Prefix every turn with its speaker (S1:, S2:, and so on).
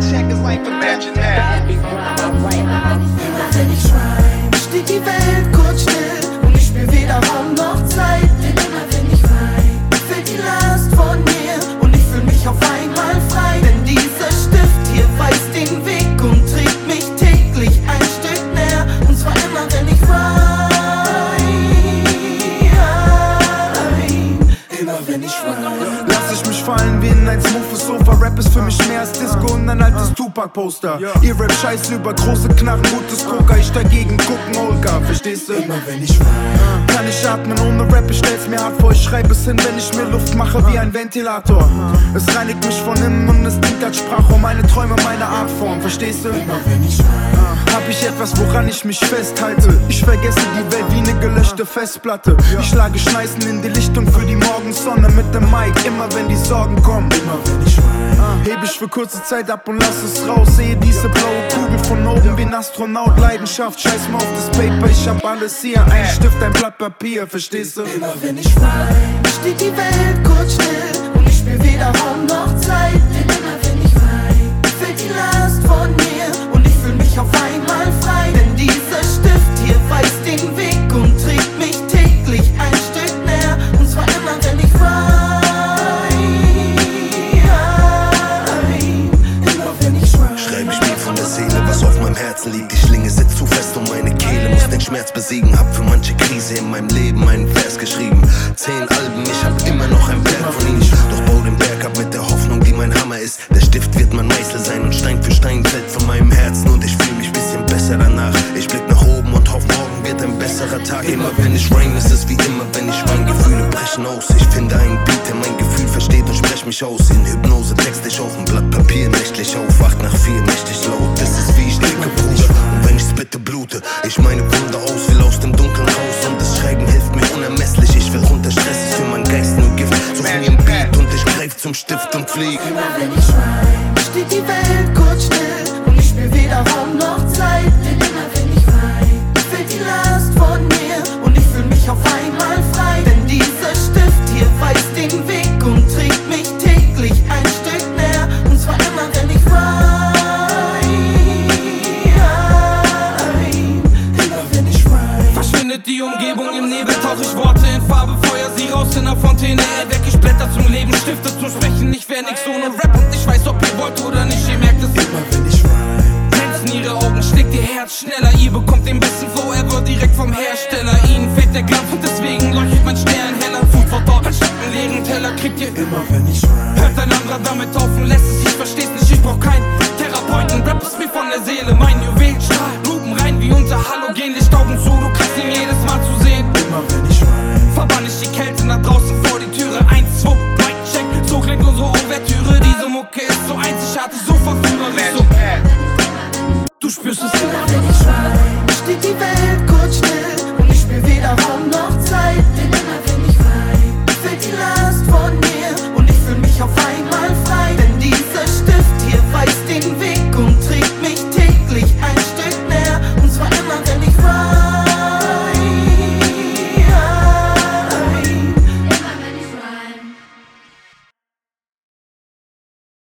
S1: like
S2: in ein smoothes Sofa. Rap ist für mich mehr als Disco und ein altes Tupac-Poster. Ihr Rap scheiße über große Knarren, gutes Coca. Ich dagegen gucken Olga, verstehst du?
S3: Immer wenn ich rhyme.
S2: Kann ich atmen ohne Rap, ich stell's mir hart vor. Ich schreibe es hin, wenn ich mir Luft mache wie ein Ventilator. Es reinigt mich von innen und es dient als Sprache, Träume, meine Artform, verstehst du?
S3: Immer wenn ich rhyme.
S2: Hab ich etwas, woran ich mich festhalte? Ich vergesse die Welt wie eine gelöschte Festplatte. Ich schlage Schneisen in die Lichtung für die Morgensonne mit dem Mic, immer wenn die Sorgen kommen.
S3: Immer wenn ich.
S2: Heb ich für kurze Zeit ab und lass es raus. Sehe diese blaue Kugel von oben wie ein Astronaut. Leidenschaft, scheiß mal auf das Paper. Ich hab alles hier. Ein Stift, ein Blatt Papier, verstehst du?
S3: Immer wenn ich rhyme, steht die Welt kurz still und ich spür weder Raum noch Zeit.
S4: Herzen liegt. Die Schlinge sitzt zu fest um meine Kehle, muss den Schmerz besiegen. Hab für manche Krise in meinem Leben einen Vers geschrieben. Zehn Alben, ich hab immer noch ein Werk von ihnen. Doch bau den Berg ab mit der Hoffnung, die mein Hammer ist. Der Stift wird mein Meißel sein und Stein für Stein fällt von meinem Herzen. Und ich fühl mich bisschen besser danach. Ich blick nach oben und hoff, morgen wird ein besserer Tag. Immer wenn ich rhyme, ist es wie immer, wenn ich wein. Gefühle brechen aus. Ich finde einen Beat, der mein Gefühl versteht und sprech mich aus. In Hypnose text
S3: Steht die Welt kurz still und ich spür weder Raum noch Zeit. Denn immer wenn ich rhyme, fällt die Last von mir
S5: Verschwindet die Umgebung im Nebel, tauch ich Worte in Farbe, feuer sie raus in der Fontäne. Erweck ich Blätter zum Leben, Stifte zum Sprechen. Ich wär nix ohne Rap und ich weiß, ob ihr wollt oder nicht, ihr merkt es.
S3: Immer wenn ich rhyme.
S5: Glänzen ihre Augen, schlägt ihr Herz schneller. Ihr bekommt den besten Flow ever direkt vom Hersteller. Ihnen fehlt der Glanz und deswegen leuchtet mein Stern heller. Food for thought, anstatt einen leeren Teller kriegt ihr
S3: Immer wenn ich rhyme.
S5: Hört ein anderer damit auf und lässt es, ich versteh's nicht, ich brauch keinen Therapeuten. Rap ist mir von der Seele, mein Juwel Diese Mucke ist so einzigartig,